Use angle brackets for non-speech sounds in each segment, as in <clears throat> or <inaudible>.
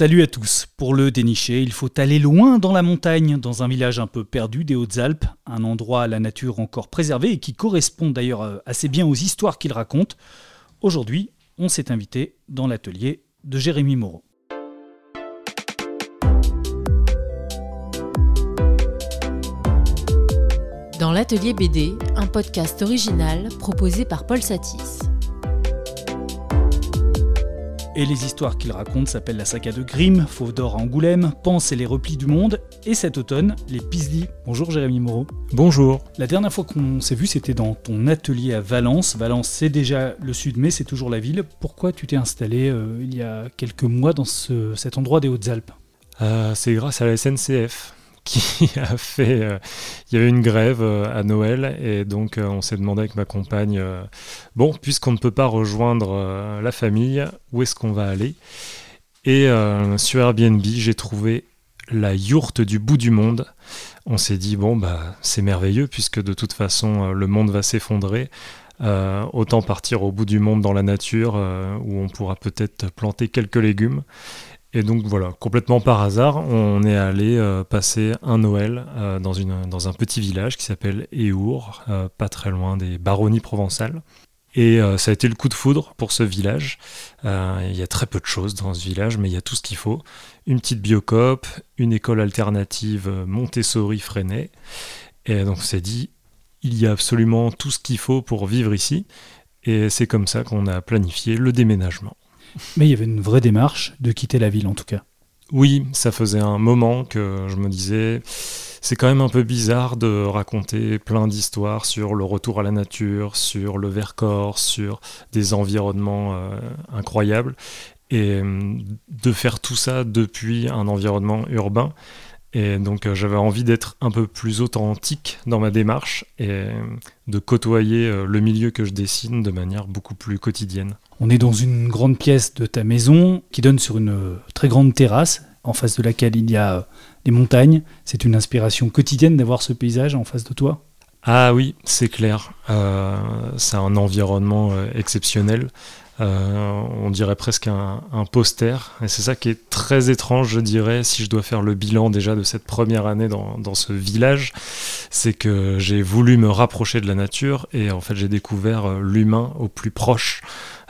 Salut à tous. Pour le dénicher, il faut aller loin dans la montagne, dans un village un peu perdu des Hautes-Alpes, un endroit à la nature encore préservée et qui correspond d'ailleurs euh, assez bien aux histoires qu'il raconte. Aujourd'hui, on s'est invité dans l'atelier de Jérémy Moreau. Dans l'atelier BD, un podcast original proposé par Paul Satis. Et les histoires qu'il raconte s'appellent La saga de Grimm, Fauve d'or à Angoulême, Pense et les replis du monde, et cet automne, Les Pislis. Bonjour Jérémy Moreau. Bonjour. La dernière fois qu'on s'est vu, c'était dans ton atelier à Valence. Valence, c'est déjà le sud, mais c'est toujours la ville. Pourquoi tu t'es installé euh, il y a quelques mois dans cet endroit des Hautes-Alpes? Euh, C'est grâce à la SNCF qui <laughs> a fait. Euh, il y avait une grève euh, à Noël et donc euh, on s'est demandé avec ma compagne bon, puisqu'on ne peut pas rejoindre la famille, où est-ce qu'on va aller? Et sur Airbnb, j'ai trouvé la yourte du bout du monde. On s'est dit bon, bah c'est merveilleux puisque de toute façon le monde va s'effondrer. autant partir au bout du monde dans la nature où on pourra peut-être planter quelques légumes. Et donc voilà, complètement par hasard, on est allé euh, passer un Noël euh, dans, un petit village qui s'appelle Éour, euh, pas très loin des baronnies provençales. Et ça a été le coup de foudre pour ce village. Il y a très peu de choses dans ce village, mais il y a tout ce qu'il faut. Une petite biocope, une école alternative Montessori-Freinet. Et donc on s'est dit, il y a absolument tout ce qu'il faut pour vivre ici. Et c'est comme ça qu'on a planifié le déménagement. Mais il y avait une vraie démarche de quitter la ville en tout cas. Oui, ça faisait un moment que je me disais, c'est quand même un peu bizarre de raconter plein d'histoires sur le retour à la nature, sur le Vercors, sur des environnements euh, incroyables, et euh, de faire tout ça depuis un environnement urbain. Et donc euh, j'avais envie d'être un peu plus authentique dans ma démarche et de côtoyer le milieu que je dessine de manière beaucoup plus quotidienne. On est dans une grande pièce de ta maison qui donne sur une très grande terrasse en face de laquelle il y a des montagnes. C'est une inspiration quotidienne d'avoir ce paysage en face de toi Ah oui, c'est clair. Euh, c'est un environnement euh, exceptionnel. Euh, on dirait presque un, poster. Et c'est ça qui est très étrange, je dirais, si je dois faire le bilan déjà de cette première année dans, ce village. C'est que j'ai voulu me rapprocher de la nature et en fait j'ai découvert euh, l'humain au plus proche.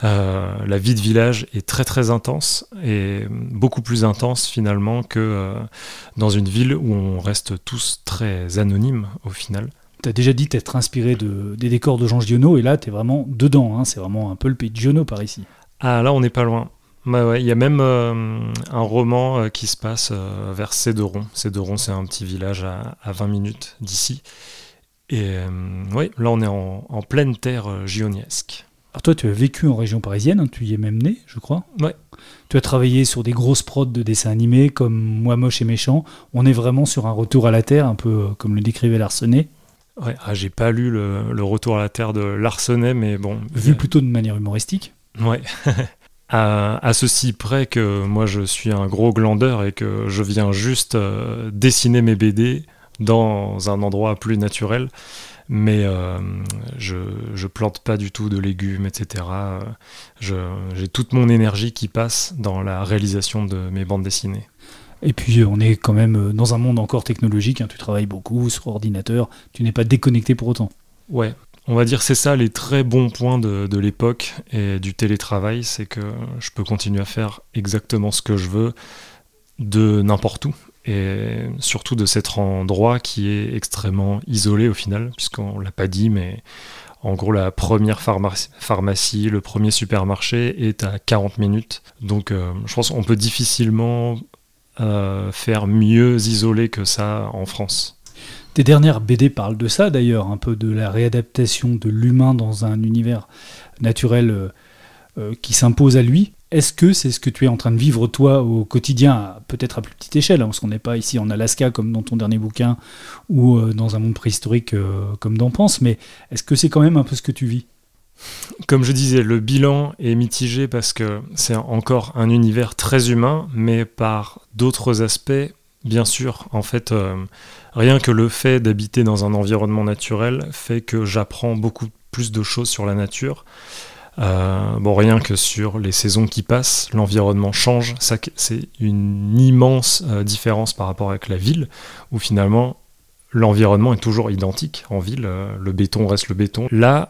Euh, la vie de village est très très intense et beaucoup plus intense finalement que dans une ville où on reste tous très anonymes au final. Tu as déjà dit t'être inspiré de, des décors de Jean Giono, et là, tu es vraiment dedans. Hein. c'est vraiment un peu le pays de Giono par ici. Ah, là, on n'est pas loin. Bah ouais, il y a même euh, un roman euh, qui se passe euh, vers Céderon. Céderon, c'est un petit village à, 20 minutes d'ici. Et oui, là, on est en, pleine terre gioniesque. Alors toi, tu as vécu en région parisienne, hein, tu y es même né, je crois. Ouais. Tu as travaillé sur des grosses prods de dessins animés comme Moi moche et méchant. On est vraiment sur un retour à la terre, un peu comme le décrivait Larsenet. Ouais, ah, j'ai pas lu le, Retour à la Terre de Larsenet, mais bon. Vu plutôt de manière humoristique. Ouais. <laughs> à, ceci près que moi je suis un gros glandeur et que je viens juste euh, dessiner mes BD dans un endroit plus naturel. Mais euh, je, je plante pas du tout de légumes, etc. J'ai toute mon énergie qui passe dans la réalisation de mes bandes dessinées. Et puis on est quand même euh, dans un monde encore technologique, hein. tu travailles beaucoup sur ordinateur, tu n'es pas déconnecté pour autant. Ouais, on va dire c'est ça les très bons points de, de l'époque et du télétravail, c'est que je peux continuer à faire exactement ce que je veux de n'importe où et surtout de cet endroit qui est extrêmement isolé au final, puisqu'on l'a pas dit, mais en gros la première pharmacie, le premier supermarché est à 40 minutes. Donc euh, je pense qu'on peut difficilement euh, faire mieux isolé que ça en France. Tes dernières BD parlent de ça d'ailleurs, un peu de la réadaptation de l'humain dans un univers naturel euh, qui s'impose à lui. Est-ce que c'est ce que tu es en train de vivre toi au quotidien, peut-être à plus petite échelle, hein, parce qu'on n'est pas ici en Alaska comme dans ton dernier bouquin ou dans un monde préhistorique comme dans Pense, mais est-ce que c'est quand même un peu ce que tu vis? Comme je disais, le bilan est mitigé parce que c'est encore un univers très humain, mais par d'autres aspects, bien sûr. En fait, euh, rien que le fait d'habiter dans un environnement naturel fait que j'apprends beaucoup plus de choses sur la nature. Euh, bon, rien que sur les saisons qui passent, l'environnement change. C'est une immense euh, différence par rapport avec la ville, où finalement l'environnement est toujours identique en ville. Euh, le béton reste le béton. Là,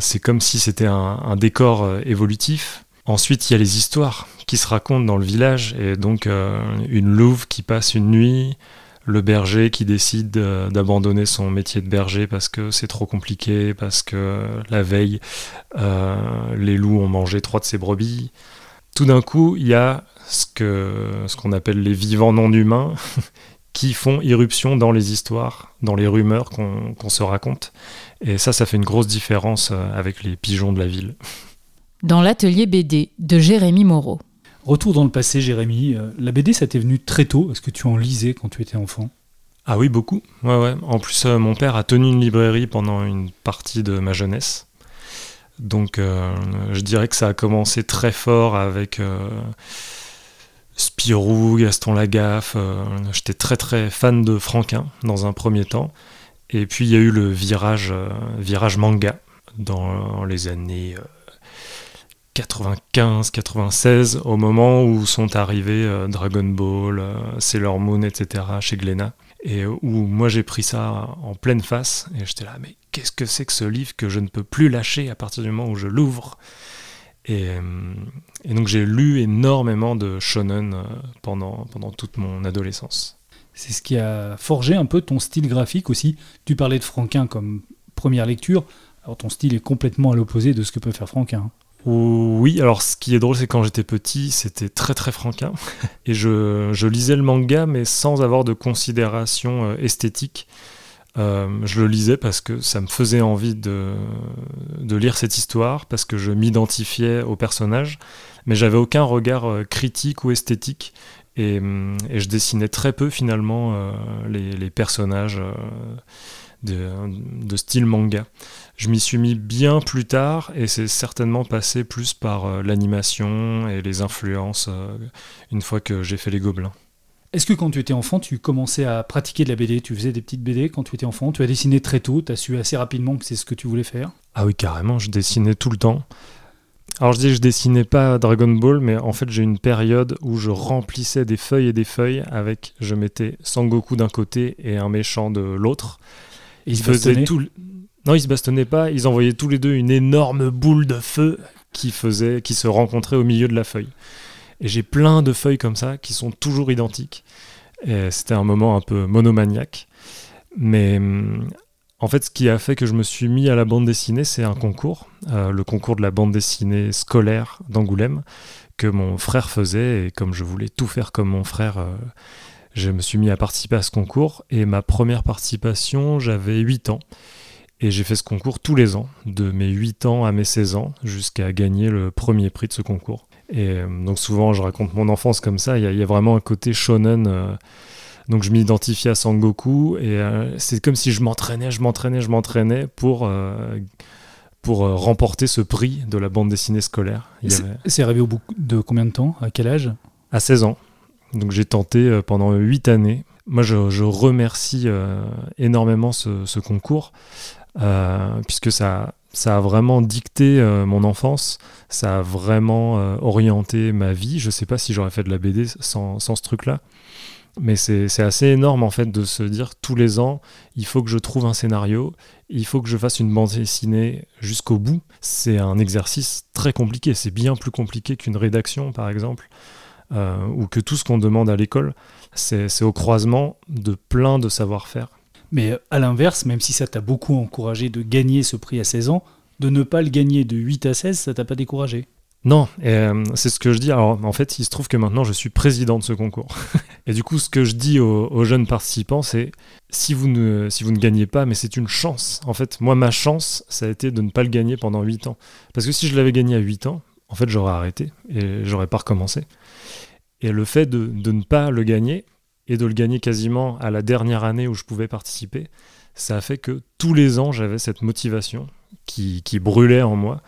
c'est comme si c'était un, décor évolutif. Ensuite, il y a les histoires qui se racontent dans le village, et donc une louve qui passe une nuit, le berger qui décide d'abandonner son métier de berger parce que c'est trop compliqué, parce que la veille, euh, les loups ont mangé trois de ses brebis. Tout d'un coup, il y a ce qu'on ce appelle les vivants non humains <laughs> qui font irruption dans les histoires, dans les rumeurs qu'on se raconte. Et ça, ça fait une grosse différence euh, avec les pigeons de la ville. Dans l'atelier BD de Jérémy Moreau. Retour dans le passé, Jérémy. Euh, la BD, ça t'est venu très tôt. Est-ce que tu en lisais quand tu étais enfant? Ah oui, beaucoup. Ouais, ouais. En plus, euh, mon père a tenu une librairie pendant une partie de ma jeunesse. Donc, euh, je dirais que ça a commencé très fort avec Spirou, Gaston Lagaffe. J'étais très très fan de Franquin dans un premier temps. Et puis, il y a eu le virage, virage manga dans les années 95, 96, au moment où sont arrivés euh, Dragon Ball, euh, Sailor Moon, etc. chez Glénat. Et où moi j'ai pris ça en pleine face, et j'étais là, mais qu'est-ce que c'est que ce livre que je ne peux plus lâcher à partir du moment où je l'ouvre? Et, euh, et, donc j'ai lu énormément de shonen pendant, pendant toute mon adolescence. C'est ce qui a forgé un peu ton style graphique aussi. Tu parlais de Franquin comme première lecture, alors ton style est complètement à l'opposé de ce que peut faire Franquin. Oui, alors ce qui est drôle, c'est quand j'étais petit, c'était très très franquin. <laughs> Et je, lisais le manga, mais sans avoir de considération euh, esthétique. Euh, je le lisais parce que ça me faisait envie de, de lire cette histoire, parce que je m'identifiais au personnage, mais j'avais aucun regard euh, critique ou esthétique. Et, et, je dessinais très peu finalement les, les, personnages de, de, style manga. Je m'y suis mis bien plus tard et c'est certainement passé plus par euh, l'animation et les influences euh, une fois que j'ai fait les gobelins. Est-ce que quand tu étais enfant, tu commençais à pratiquer de la BD Tu faisais des petites BD quand tu étais enfant? Tu as dessiné très tôt? Tu as su assez rapidement que c'est ce que tu voulais faire? Ah oui, carrément, je dessinais tout le temps. Alors je dis que je dessinais pas Dragon Ball, mais en fait j'ai une période où je remplissais des feuilles et des feuilles avec, je mettais Sangoku d'un côté et un méchant de l'autre. Ils faisaient tout. Non, ils se bastonnaient pas, ils envoyaient tous les deux une énorme boule de feu qui, faisait, qui se rencontrait au milieu de la feuille. Et j'ai plein de feuilles comme ça qui sont toujours identiques. C'était un moment un peu monomaniaque. Mais hum, en fait, ce qui a fait que je me suis mis à la bande dessinée, c'est un concours, euh, le concours de la bande dessinée scolaire d'Angoulême, que mon frère faisait. Et comme je voulais tout faire comme mon frère, euh, je me suis mis à participer à ce concours. Et ma première participation, j'avais 8 ans. Et j'ai fait ce concours tous les ans, de mes 8 ans à mes 16 ans, jusqu'à gagner le premier prix de ce concours. Et euh, donc souvent, je raconte mon enfance comme ça, il y, a vraiment un côté shonen. Euh, donc je m'identifiais à Sangoku, et euh, c'est comme si je m'entraînais, je m'entraînais, je m'entraînais pour, pour remporter ce prix de la bande dessinée scolaire. C'est arrivé au bout de combien de temps? À quel âge? À 16 ans. Donc j'ai tenté pendant 8 années. Moi, je, remercie énormément ce, concours euh, puisque ça, ça a vraiment dicté euh, mon enfance, ça a vraiment euh, orienté ma vie. Je ne sais pas si j'aurais fait de la BD sans ce truc-là. Mais c'est assez énorme en fait de se dire tous les ans, il faut que je trouve un scénario, il faut que je fasse une bande dessinée jusqu'au bout. C'est un exercice très compliqué, c'est bien plus compliqué qu'une rédaction par exemple, ou que tout ce qu'on demande à l'école. C'est au croisement de plein de savoir-faire. Mais à l'inverse, même si ça t'a beaucoup encouragé de gagner ce prix à 16 ans, de ne pas le gagner de 8 à 16, ça t'a pas découragé? Non, euh, c'est ce que je dis. Alors, en fait, il se trouve que maintenant, je suis président de ce concours. <laughs> et du coup, ce que je dis aux, jeunes participants, c'est si vous ne si vous ne gagnez pas, mais c'est une chance. En fait, moi, ma chance, ça a été de ne pas le gagner pendant 8 ans. Parce que si je l'avais gagné à 8 ans, en fait, j'aurais arrêté et j'aurais pas recommencé. Et le fait de, de ne pas le gagner, et de le gagner quasiment à la dernière année où je pouvais participer, ça a fait que tous les ans, j'avais cette motivation qui, brûlait en moi.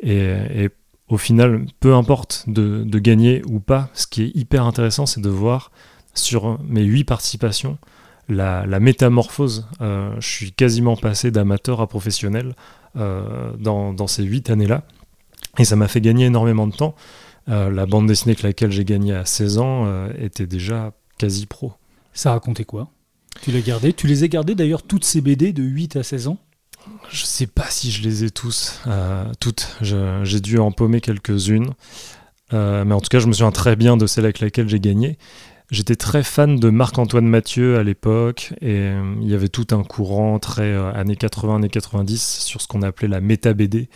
Et, au final, peu importe de, gagner ou pas, ce qui est hyper intéressant, c'est de voir sur mes huit participations la, métamorphose. Euh, je suis quasiment passé d'amateur à professionnel euh, dans, ces huit années-là. Et ça m'a fait gagner énormément de temps. la bande dessinée avec laquelle j'ai gagné à 16 ans était déjà quasi pro. Ça racontait quoi? Tu l'as gardé? Tu les as gardées d'ailleurs toutes ces BD de 8 à 16 ans? Je sais pas si je les ai tous, toutes. J'ai dû en paumer quelques-unes. mais en tout cas, je me souviens très bien de celle avec laquelle j'ai gagné. J'étais très fan de Marc-Antoine Mathieu à l'époque et euh, il y avait tout un courant très euh, années 80, années 90 sur ce qu'on appelait la méta BD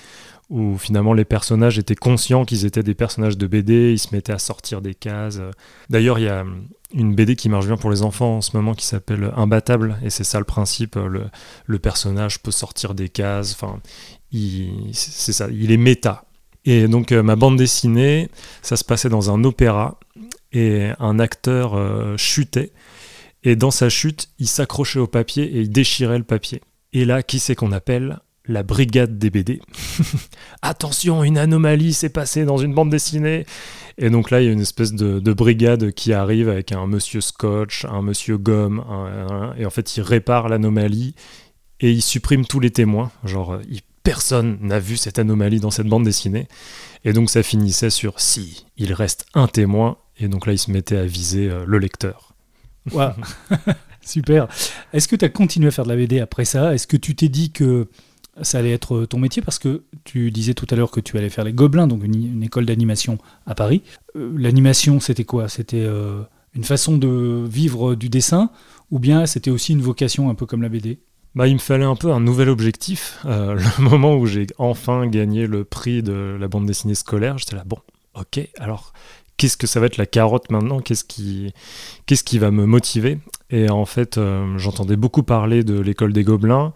où finalement les personnages étaient conscients qu'ils étaient des personnages de BD, ils se mettaient à sortir des cases. D'ailleurs, il y a une BD qui marche bien pour les enfants en ce moment qui s'appelle Imbattable et c'est ça le principe, le, le, personnage peut sortir des cases, enfin, c'est ça, il est méta. Et donc euh, ma bande dessinée, ça se passait dans un opéra et un acteur euh, chutait. Et dans sa chute, il s'accrochait au papier et il déchirait le papier. Et là, qui c'est qu'on appelle la brigade des BD. <laughs> Attention, une anomalie s'est passée dans une bande dessinée. Et donc là, il y a une espèce de, brigade qui arrive avec un monsieur scotch, un monsieur gomme, et en fait, il répare l'anomalie et il supprime tous les témoins. Genre, personne n'a vu cette anomalie dans cette bande dessinée. Et donc ça finissait sur si, il reste un témoin et donc là, il se mettait à viser euh, le lecteur. <laughs> Super. Est-ce que tu as continué à faire de la BD après ça? Est-ce que tu t'es dit que ça allait être ton métier Parce que tu disais tout à l'heure que tu allais faire les Gobelins, donc une, école d'animation à Paris. Euh, l'animation, c'était quoi? C'était euh, une façon de vivre du dessin ou bien c'était aussi une vocation un peu comme la BD bah, il me fallait un peu un nouvel objectif. <laughs> le moment où j'ai enfin gagné le prix de la bande dessinée scolaire, j'étais là, bon, ok, alors qu'est-ce que ça va être la carotte maintenant? Qu'est-ce qui, qu'est-ce qui va me motiver? Et en fait, euh, j'entendais beaucoup parler de l'école des Gobelins.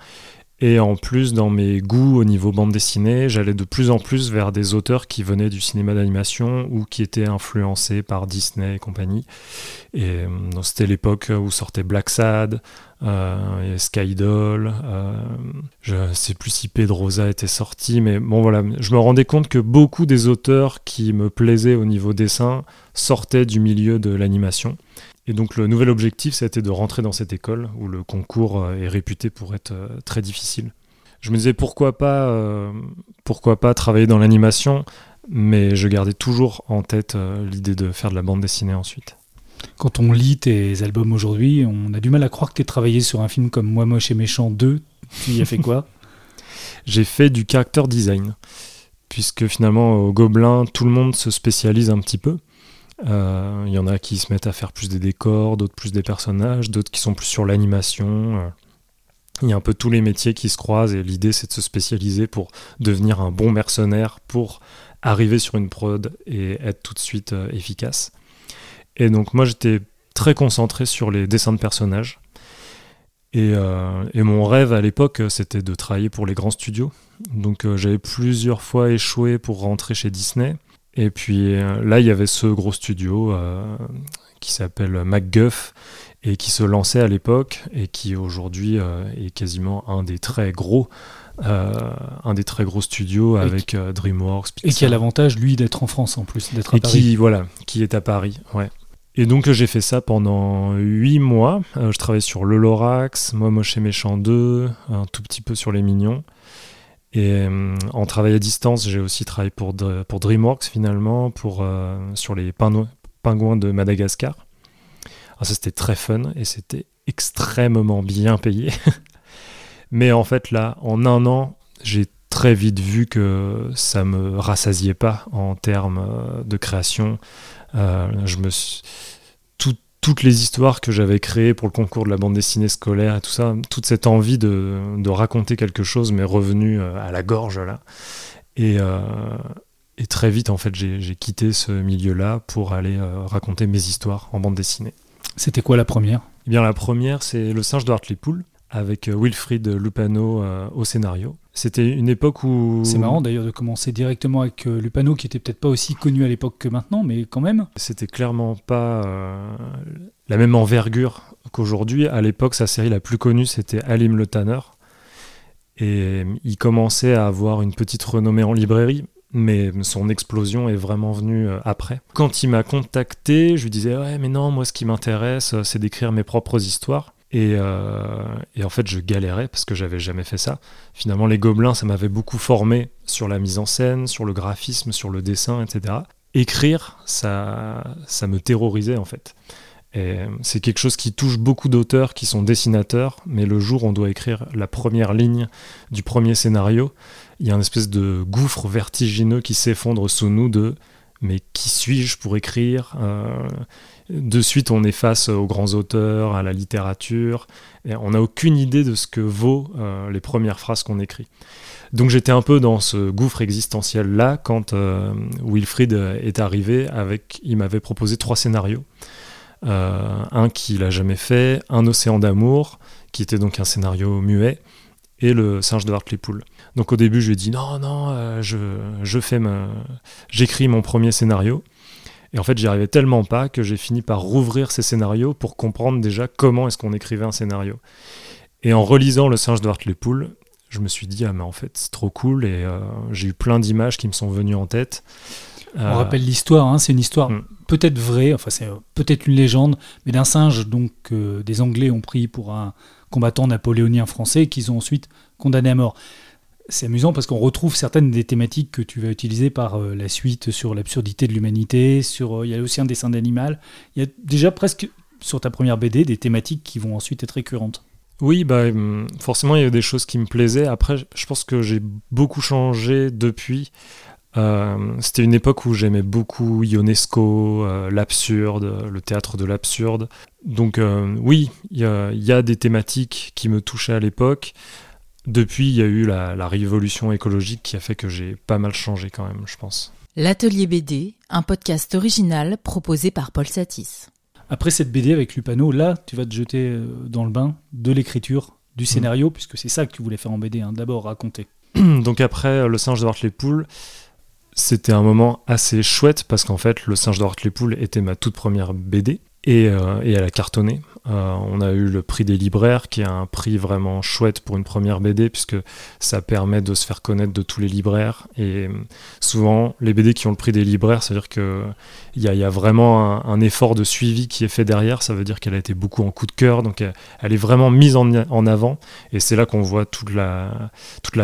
Et en plus, dans mes goûts au niveau bande dessinée, j'allais de plus en plus vers des auteurs qui venaient du cinéma d'animation ou qui étaient influencés par Disney et compagnie. Et euh, c'était l'époque où sortait Black Sad, euh, Skydoll. Euh, je ne sais plus si Pedrosa était sorti, mais bon voilà, je me rendais compte que beaucoup des auteurs qui me plaisaient au niveau dessin sortaient du milieu de l'animation. Et donc le nouvel objectif, c'était de rentrer dans cette école où le concours euh, est réputé pour être euh, très difficile. Je me disais pourquoi pas, euh, pourquoi pas travailler dans l'animation, mais je gardais toujours en tête l'idée de faire de la bande dessinée ensuite. Quand on lit tes albums aujourd'hui, on a du mal à croire que tu aies travaillé sur un film comme Moi Moche et Méchant 2. Tu y as fait quoi? <laughs> J'ai fait du character design, puisque finalement au Gobelin, tout le monde se spécialise un petit peu. Il euh, y en a qui se mettent à faire plus des décors, d'autres plus des personnages, d'autres qui sont plus sur l'animation. Il y a un peu tous les métiers qui se croisent et l'idée c'est de se spécialiser pour devenir un bon mercenaire, pour arriver sur une prod et être tout de suite euh, efficace. Et donc moi j'étais très concentré sur les dessins de personnages. Euh, et mon rêve à l'époque c'était de travailler pour les grands studios. Donc j'avais plusieurs fois échoué pour rentrer chez Disney. Et puis euh, là, il y avait ce gros studio euh, qui s'appelle MacGuff et qui se lançait à l'époque et qui aujourd'hui euh, est quasiment un des très gros, un des très gros studios avec DreamWorks. Et qui a l'avantage lui d'être en France en plus, d'être à et Paris. Qui, voilà, qui est à Paris, ouais. Et donc j'ai fait ça pendant 8 mois. je travaillais sur Le Lorax, Moi Moche et Méchant 2, un tout petit peu sur Les Mignons. Et euh, en travail à distance, j'ai aussi travaillé pour, DreamWorks finalement, pour, euh, sur les pingouins de Madagascar. Alors ça c'était très fun et c'était extrêmement bien payé. <laughs> Mais en fait là, en un an, j'ai très vite vu que ça me rassasiait pas en termes euh, de création. je me suis toutes les histoires que j'avais créées pour le concours de la bande dessinée scolaire et tout ça, toute cette envie de, raconter quelque chose m'est revenue euh, à la gorge là. Euh, et, très vite, en fait, j'ai quitté ce milieu-là pour aller euh, raconter mes histoires en bande dessinée. C'était quoi la première? Eh bien, la première, c'est Le singe de Hartlepool avec Wilfried Lupano au scénario. C'était une époque où. C'est marrant d'ailleurs de commencer directement avec euh, Lupano, qui était peut-être pas aussi connu à l'époque que maintenant, mais quand même. C'était clairement pas euh, la même envergure qu'aujourd'hui. À l'époque, sa série la plus connue, c'était Alim le Tanner. Et il commençait à avoir une petite renommée en librairie, mais son explosion est vraiment venue euh, après. Quand il m'a contacté, je lui disais Ouais, mais non, moi ce qui m'intéresse, c'est d'écrire mes propres histoires. Et, et, en fait, je galérais parce que j'avais jamais fait ça. Finalement, les gobelins, ça m'avait beaucoup formé sur la mise en scène, sur le graphisme, sur le dessin, etc. Écrire, ça, ça me terrorisait en fait. Et c'est quelque chose qui touche beaucoup d'auteurs qui sont dessinateurs, mais le jour où on doit écrire la première ligne du premier scénario, il y a une espèce de gouffre vertigineux qui s'effondre sous nous de mais qui suis-je pour écrire euh, De suite, on est face aux grands auteurs, à la littérature, et on n'a aucune idée de ce que vaut euh, les premières phrases qu'on écrit. Donc j'étais un peu dans ce gouffre existentiel là quand euh, Wilfried est arrivé avec, il m'avait proposé trois scénarios. Euh, un qu'il n'a jamais fait, Un océan d'amour, qui était donc un scénario muet, et Le singe de Hartley Pool. Donc au début, je lui ai dit non, non, je, je fais j'écris mon premier scénario. Et en fait, j'y arrivais tellement pas que j'ai fini par rouvrir ces scénarios pour comprendre déjà comment est-ce qu'on écrivait un scénario. Et en relisant Le singe de Hartley Pool, je me suis dit, ah mais en fait, c'est trop cool, et euh, j'ai eu plein d'images qui me sont venues en tête. On rappelle l'histoire, hein, c'est une histoire hmm peut-être vrai, enfin c'est peut-être une légende, mais d'un singe donc des Anglais ont pris pour un combattant napoléonien français qu'ils ont ensuite condamné à mort. C'est amusant parce qu'on retrouve certaines des thématiques que tu vas utiliser par euh, la suite sur l'absurdité de l'humanité, sur euh, il y a aussi un dessin d'animal. Il y a déjà presque sur ta première BD des thématiques qui vont ensuite être récurrentes. Oui, bah, hum, forcément, il y a des choses qui me plaisaient. Après, je pense que j'ai beaucoup changé depuis. Euh, c'était une époque où j'aimais beaucoup Ionesco, l'absurde, le théâtre de l'absurde. Donc oui, il y, a des thématiques qui me touchaient à l'époque. Depuis, il y a eu la, la, révolution écologique qui a fait que j'ai pas mal changé quand même, je pense. L'Atelier BD, un podcast original proposé par Paul Satis. Après cette BD avec Lupano, là, tu vas te jeter dans le bain de l'écriture, du scénario, mm. puisque c'est ça que tu voulais faire en BD, hein, d'abord raconter. <clears throat> Donc après Le singe de les poules, c'était un moment assez chouette parce qu'en fait, Le singe de les poules était ma toute première BD et, euh, et elle a cartonné. Euh, on a eu le prix des libraires, qui est un prix vraiment chouette pour une première BD, puisque ça permet de se faire connaître de tous les libraires. Et euh, souvent, les BD qui ont le prix des libraires, c'est-à-dire qu'il y, a vraiment un, effort de suivi qui est fait derrière. Ça veut dire qu'elle a été beaucoup en coup de cœur, donc elle, est vraiment mise en, avant. Et c'est là qu'on voit toute la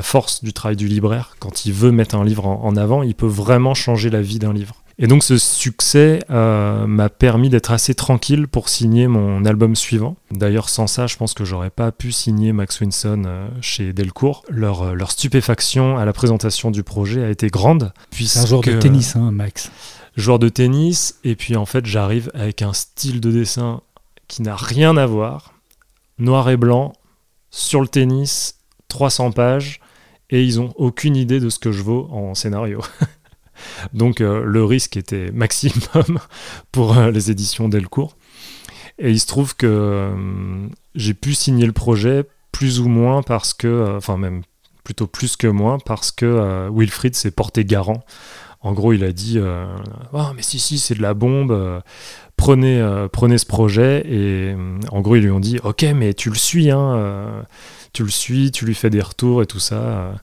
force du travail du libraire. Quand il veut mettre un livre en avant, il peut vraiment changer la vie d'un livre. Et donc ce succès euh, m'a permis d'être assez tranquille pour signer mon album suivant. D'ailleurs sans ça, je pense que j'aurais pas pu signer Max Winson euh, chez Delcourt. Leur, euh, leur, stupéfaction à la présentation du projet a été grande. C'est un joueur de tennis, hein, Max. Joueur de tennis, et puis en fait j'arrive avec un style de dessin qui n'a rien à voir. Noir et blanc, sur le tennis, 300 pages, et ils ont aucune idée de ce que je vaux en scénario. <laughs> Donc euh, le risque était <laughs> maximum pour euh, les éditions Delcourt. Et il se trouve que euh, j'ai pu signer le projet plus ou moins parce que, enfin même plutôt plus que moins, parce que Wilfried s'est porté garant. En gros, il a dit oh, mais si, si, c'est de la bombe, prenez, prenez ce projet. Et en gros, ils lui ont dit Ok, mais tu le suis, hein, tu le suis, tu lui fais des retours et tout ça.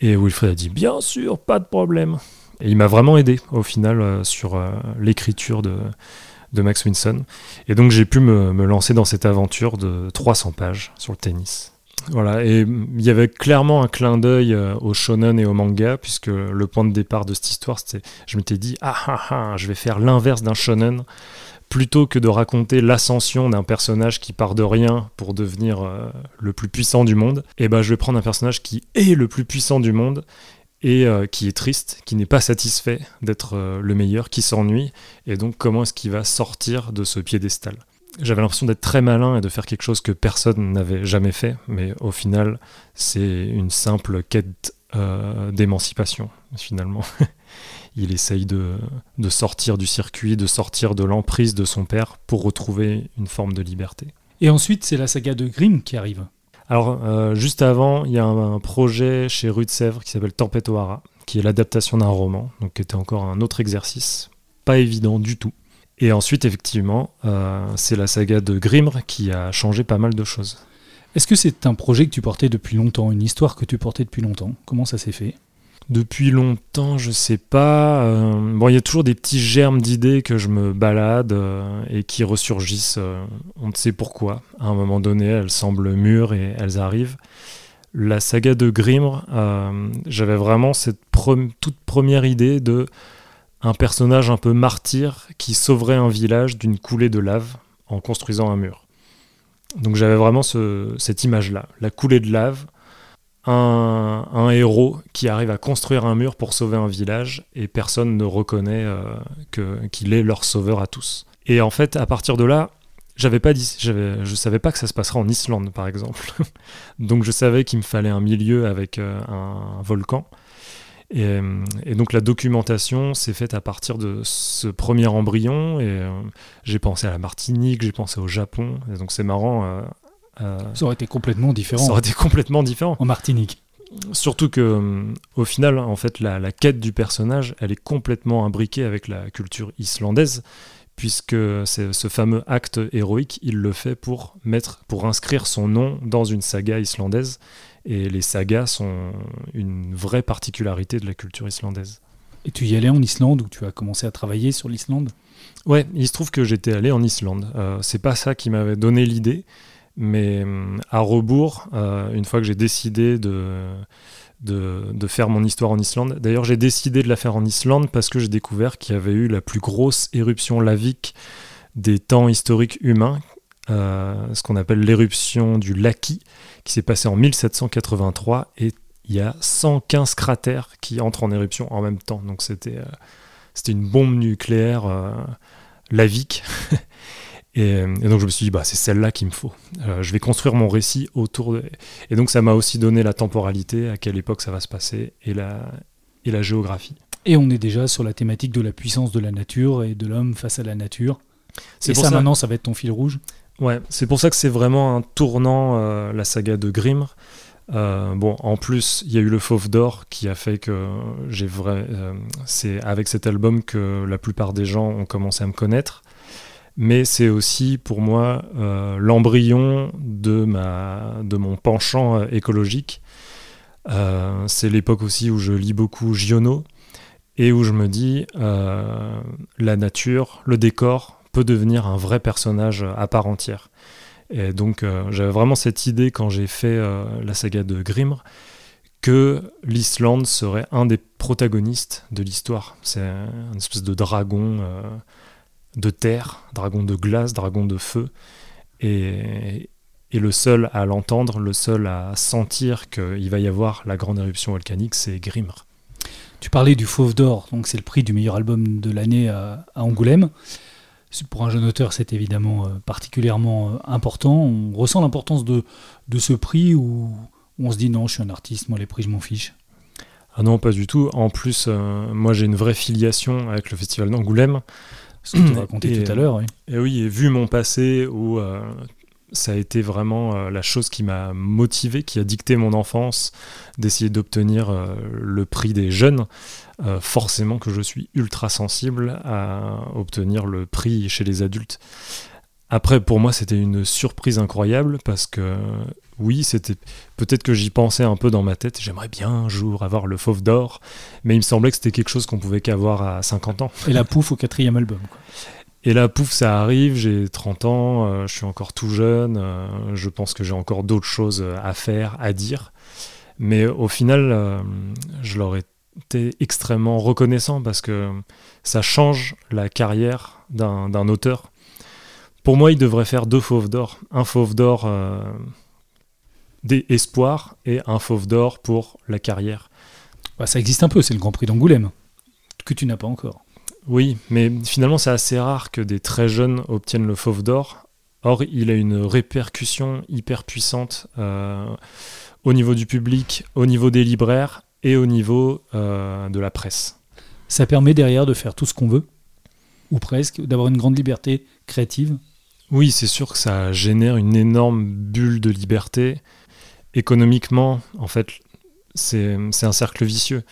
Et Wilfried a dit Bien sûr, pas de problème. Et il m'a vraiment aidé au final euh, sur euh, l'écriture de, Max Winson. Et donc j'ai pu me, me, lancer dans cette aventure de 300 pages sur le tennis. Voilà, et il y avait clairement un clin d'œil euh, au shonen et au manga, puisque le point de départ de cette histoire, c'était, je m'étais dit, ah ah ah, je vais faire l'inverse d'un shonen, plutôt que de raconter l'ascension d'un personnage qui part de rien pour devenir le plus puissant du monde, et eh ben je vais prendre un personnage qui est le plus puissant du monde et euh, qui est triste, qui n'est pas satisfait d'être euh, le meilleur, qui s'ennuie, et donc comment est-ce qu'il va sortir de ce piédestal? J'avais l'impression d'être très malin et de faire quelque chose que personne n'avait jamais fait, mais au final, c'est une simple quête euh, d'émancipation, finalement. <laughs> Il essaye de, de sortir du circuit, de sortir de l'emprise de son père pour retrouver une forme de liberté. Et ensuite, c'est la saga de Grimm qui arrive. Alors, euh, juste avant, il y a un, projet chez Rue de Sèvres qui s'appelle Tempête O'Hara, qui est l'adaptation d'un roman, donc qui était encore un autre exercice, pas évident du tout. Et ensuite, effectivement, euh, c'est la saga de Grimr qui a changé pas mal de choses. Est-ce que c'est un projet que tu portais depuis longtemps, une histoire que tu portais depuis longtemps? Comment ça s'est fait? Depuis longtemps, je sais pas. Euh, bon, il y a toujours des petits germes d'idées que je me balade euh, et qui ressurgissent. euh, on ne sait pourquoi. À un moment donné, elles semblent mûres et elles arrivent. La saga de Grimr, j'avais vraiment cette toute première idée de un personnage un peu martyr qui sauverait un village d'une coulée de lave en construisant un mur. Donc j'avais vraiment ce- cette image-là, la coulée de lave, un, un héros qui arrive à construire un mur pour sauver un village et personne ne reconnaît euh, que- qu'il est leur sauveur à tous. Et en fait, à partir de là, j'avais pas dit, je savais pas que ça se passerait en Islande, par exemple. <laughs> donc je savais qu'il me fallait un milieu avec euh, un, volcan. Et, euh, et donc la documentation s'est faite à partir de ce premier embryon. Et j'ai pensé à la Martinique, j'ai pensé au Japon. Et donc c'est marrant. Euh, Ça aurait été complètement différent ça aurait été complètement différent. en Martinique. Surtout que, euh, au final, en fait, la, la quête du personnage, elle est complètement imbriquée avec la culture islandaise, puisque c'est ce fameux acte héroïque, il le fait pour mettre, pour inscrire son nom dans une saga islandaise. Et les sagas sont une vraie particularité de la culture islandaise. Et tu y allais en Islande où tu as commencé à travailler sur l'Islande? Ouais, il se trouve que j'étais allé en Islande. Euh, c'est pas ça qui m'avait donné l'idée, mais à rebours, euh, une fois que j'ai décidé de, de, faire mon histoire en Islande, d'ailleurs j'ai décidé de la faire en Islande parce que j'ai découvert qu'il y avait eu la plus grosse éruption lavique des temps historiques humains, euh, ce qu'on appelle l'éruption du Laki, qui s'est passée en 1783 et il y a 115 cratères qui entrent en éruption en même temps. Donc c'était euh, une bombe nucléaire lavique. <laughs> et, et donc je me suis dit, bah, c'est celle-là qu'il me faut. Euh, je vais construire mon récit autour de... Et donc ça m'a aussi donné la temporalité, à quelle époque ça va se passer, et la, et la géographie. Et on est déjà sur la thématique de la puissance de la nature et de l'homme face à la nature. C'est Et pour ça, ça- maintenant, ça va être ton fil rouge? Ouais, c'est pour ça que c'est vraiment un tournant, euh, la saga de Grimr. Euh, bon, en plus, il y a eu le Fauve d'Or qui a fait que j'ai vrai. euh, c'est avec cet album que la plupart des gens ont commencé à me connaître. Mais c'est aussi pour moi euh, l'embryon de, mon penchant euh, écologique. Euh, c'est l'époque aussi où je lis beaucoup Giono et où je me dis la nature, le décor peut devenir un vrai personnage à part entière. Et donc j'avais vraiment cette idée quand j'ai fait la saga de Grimr que l'Islande serait un des protagonistes de l'histoire. C'est une espèce de dragon de terre, dragon de glace, dragon de feu. Et, et le seul à l'entendre, le seul à sentir qu'il va y avoir la grande éruption volcanique, c'est Grimr. Tu parlais du Fauve d'Or, donc c'est le prix du meilleur album de l'année à, à Angoulême. Pour un jeune auteur, c'est évidemment euh, particulièrement euh, important. On ressent l'importance de, de ce prix où on se dit non, je suis un artiste, moi les prix, je m'en fiche? Ah non, pas du tout. En plus, euh, moi j'ai une vraie filiation avec le festival d'Angoulême. Ce que tu racontais tout à l'heure. oui. Et oui, et vu mon passé où euh, ça a été vraiment euh, la chose qui m'a motivé, qui a dicté mon enfance, d'essayer d'obtenir euh, le prix des jeunes, forcément que je suis ultra sensible à obtenir le prix chez les adultes. Après, pour moi, c'était une surprise incroyable parce que oui, c'était peut-être que j'y pensais un peu dans ma tête. J'aimerais bien un jour avoir le fauve d'or, mais il me semblait que c'était quelque chose qu'on pouvait qu'avoir à 50 ans. Et la pouffe au quatrième album. quoi. Et là, pouf, ça arrive, j'ai 30 ans, euh, je suis encore tout jeune, euh, je pense que j'ai encore d'autres choses à faire, à dire. Mais au final, euh, je leur ai été extrêmement reconnaissant parce que ça change la carrière d'un auteur. Pour moi, il devrait faire deux fauves d'or. Un fauve d'or euh, des espoirs et un fauve d'or pour la carrière. Bah, ça existe un peu, c'est le Grand Prix d'Angoulême, que tu n'as pas encore. Oui, mais finalement, c'est assez rare que des très jeunes obtiennent le fauve d'or. Or, il a une répercussion hyper puissante euh, au niveau du public, au niveau des libraires et au niveau euh, de la presse. Ça permet derrière de faire tout ce qu'on veut, ou presque, d'avoir une grande liberté créative. Oui, c'est sûr que ça génère une énorme bulle de liberté. Économiquement, en fait, c'est un cercle vicieux.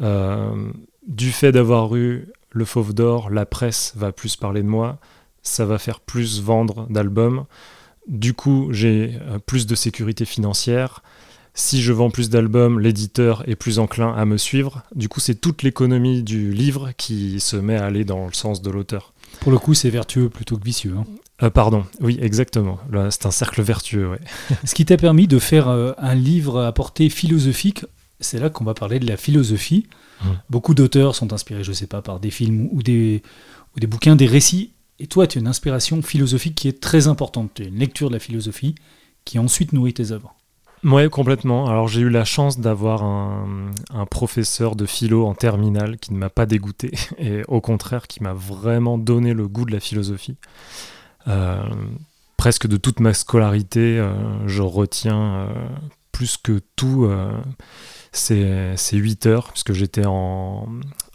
Euh, du fait d'avoir eu le Fauve d'Or, la presse va plus parler de moi, ça va faire plus vendre d'albums. Du coup, j'ai euh, plus de sécurité financière. Si je vends plus d'albums, l'éditeur est plus enclin à me suivre. Du coup, c'est toute l'économie du livre qui se met à aller dans le sens de l'auteur. Pour le coup, c'est vertueux plutôt que vicieux. Hein. Euh, pardon, oui, exactement. c'est un cercle vertueux. Ouais. Ce qui t'a permis de faire euh, un livre à portée philosophique, c'est là qu'on va parler de la philosophie. Mmh. Beaucoup d'auteurs sont inspirés, je ne sais pas, par des films ou des, ou des bouquins, des récits. Et toi, tu as une inspiration philosophique qui est très importante. Tu as une lecture de la philosophie qui ensuite nourrit tes œuvres. Oui, complètement. Alors j'ai eu la chance d'avoir un, professeur de philo en terminale qui ne m'a pas dégoûté <laughs> et au contraire qui m'a vraiment donné le goût de la philosophie. Euh, presque de toute ma scolarité, euh, je retiens euh, plus que tout ces, ces 8 heures, puisque j'étais en,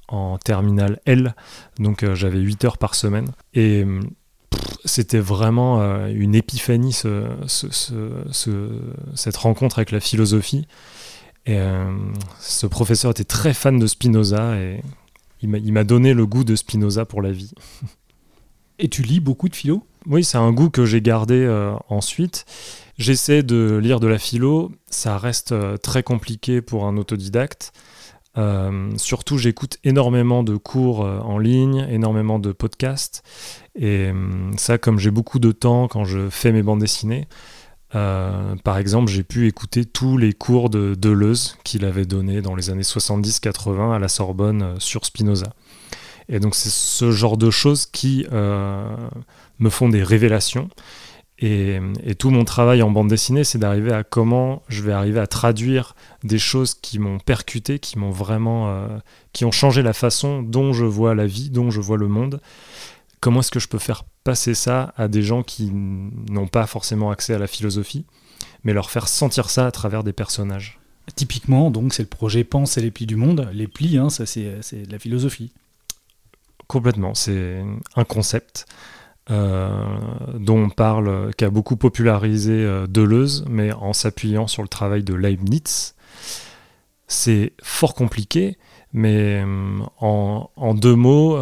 en terminale L, donc j'avais 8 heures par semaine. Et c'était vraiment une épiphanie, cette rencontre avec la philosophie. Et euh, ce professeur était très fan de Spinoza et il m'a donné le goût de Spinoza pour la vie. <laughs> Et tu lis beaucoup de philo? Oui, c'est un goût que j'ai gardé euh, ensuite. J'essaie de lire de la philo, ça reste très compliqué pour un autodidacte. surtout, j'écoute énormément de cours en ligne, énormément de podcasts. Et ça, comme j'ai beaucoup de temps quand je fais mes bandes dessinées, euh, par exemple, j'ai pu écouter tous les cours de Deleuze qu'il avait donnés dans les années 70-80 à la Sorbonne euh, sur Spinoza. Et donc c'est ce genre de choses qui euh, me font des révélations. Et, tout mon travail en bande dessinée, c'est d'arriver à comment je vais arriver à traduire des choses qui m'ont percuté, qui m'ont vraiment, qui ont changé la façon dont je vois la vie, dont je vois le monde, comment est-ce que je peux faire passer ça à des gens qui n'ont pas forcément accès à la philosophie, mais leur faire sentir ça à travers des personnages? Typiquement, donc, c'est le projet Pense et les plis du monde. Les plis, hein, ça, c'est, de la philosophie. Complètement. C'est un concept euh, dont on parle, qui a beaucoup popularisé euh, Deleuze, mais en s'appuyant sur le travail de Leibniz. C'est fort compliqué, mais euh, en, deux mots,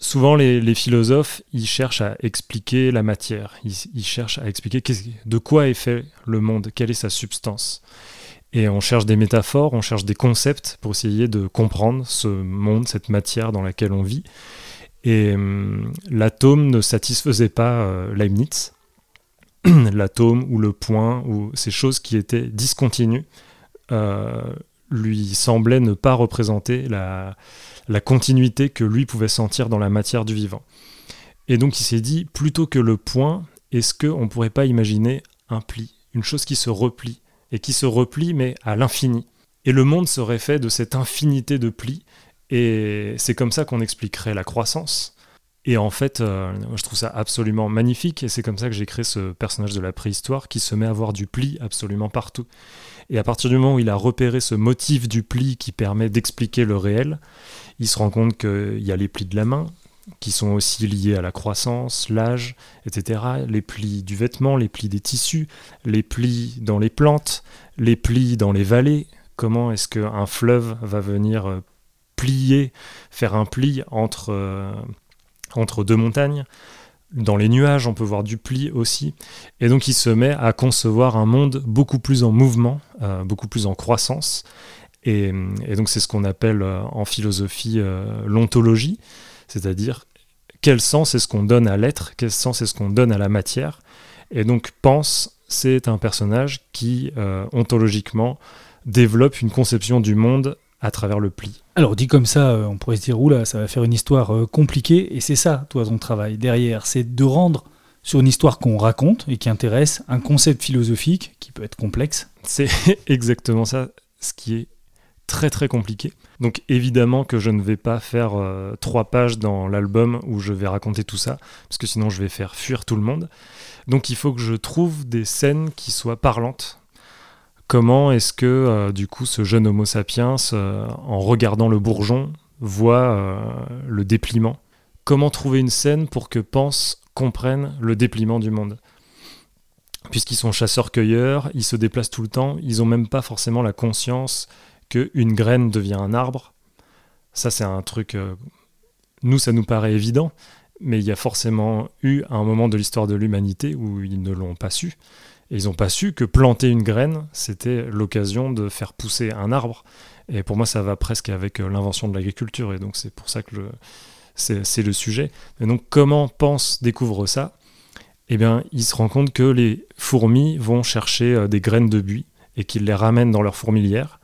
Souvent, les, philosophes, ils cherchent à expliquer la matière, ils, cherchent à expliquer de quoi est fait le monde, quelle est sa substance. Et on cherche des métaphores, on cherche des concepts pour essayer de comprendre ce monde, cette matière dans laquelle on vit. Et hum, l'atome ne satisfaisait pas euh, Leibniz. <clears throat> l'atome ou le point ou ces choses qui étaient discontinues euh, lui semblaient ne pas représenter la, la continuité que lui pouvait sentir dans la matière du vivant. Et donc il s'est dit, plutôt que le point, est-ce qu'on ne pourrait pas imaginer un pli, une chose qui se replie, et qui se replie mais à l'infini. Et le monde serait fait de cette infinité de plis, et c'est comme ça qu'on expliquerait la croissance. Et en fait, euh, je trouve ça absolument magnifique, et c'est comme ça que j'ai créé ce personnage de la préhistoire qui se met à avoir du pli absolument partout. Et à partir du moment où il a repéré ce motif du pli qui permet d'expliquer le réel, il se rend compte qu'il y a les plis de la main, qui sont aussi liés à la croissance, l'âge, etc. Les plis du vêtement, les plis des tissus, les plis dans les plantes, les plis dans les vallées. Comment est-ce qu'un fleuve va venir euh, plier, faire un pli entre, euh, entre deux montagnes? Dans les nuages, on peut voir du pli aussi. Et donc il se met à concevoir un monde beaucoup plus en mouvement, euh, beaucoup plus en croissance. Et, donc c'est ce qu'on appelle en philosophie l'ontologie, c'est-à-dire quel sens est-ce qu'on donne à l'être, quel sens est-ce qu'on donne à la matière? Et donc Pense, c'est un personnage qui ontologiquement développe une conception du monde à travers le pli. Alors dit comme ça, euh, on pourrait se dire, oula, ça va faire une histoire euh, compliquée, et c'est ça, toi, ton travail derrière, c'est de rendre sur une histoire qu'on raconte et qui intéresse un concept philosophique qui peut être complexe. C'est <laughs> exactement ça, ce qui est très très compliqué. Donc évidemment que je ne vais pas faire euh, trois pages dans l'album où je vais raconter tout ça, parce que sinon je vais faire fuir tout le monde. Donc il faut que je trouve des scènes qui soient parlantes, Comment est-ce que euh, du coup ce jeune Homo sapiens, euh, en regardant le bourgeon, voit le dépliement Comment trouver une scène pour que Pense comprenne le dépliement du monde? Puisqu'ils sont chasseurs-cueilleurs, ils se déplacent tout le temps, ils n'ont même pas forcément la conscience qu'une graine devient un arbre. Ça c'est un truc... nous ça nous paraît évident, mais il y a forcément eu un moment de l'histoire de l'humanité où ils ne l'ont pas su ils n'ont pas su que planter une graine, c'était l'occasion de faire pousser un arbre. Et pour moi, ça va presque avec euh, l'invention de l'agriculture. Et donc, c'est pour ça que c'est le sujet. Et donc, comment pense, découvre ça? Eh bien, il se rend compte que les fourmis vont chercher euh, des graines de buis et qu'ils les ramènent dans leur fourmilière.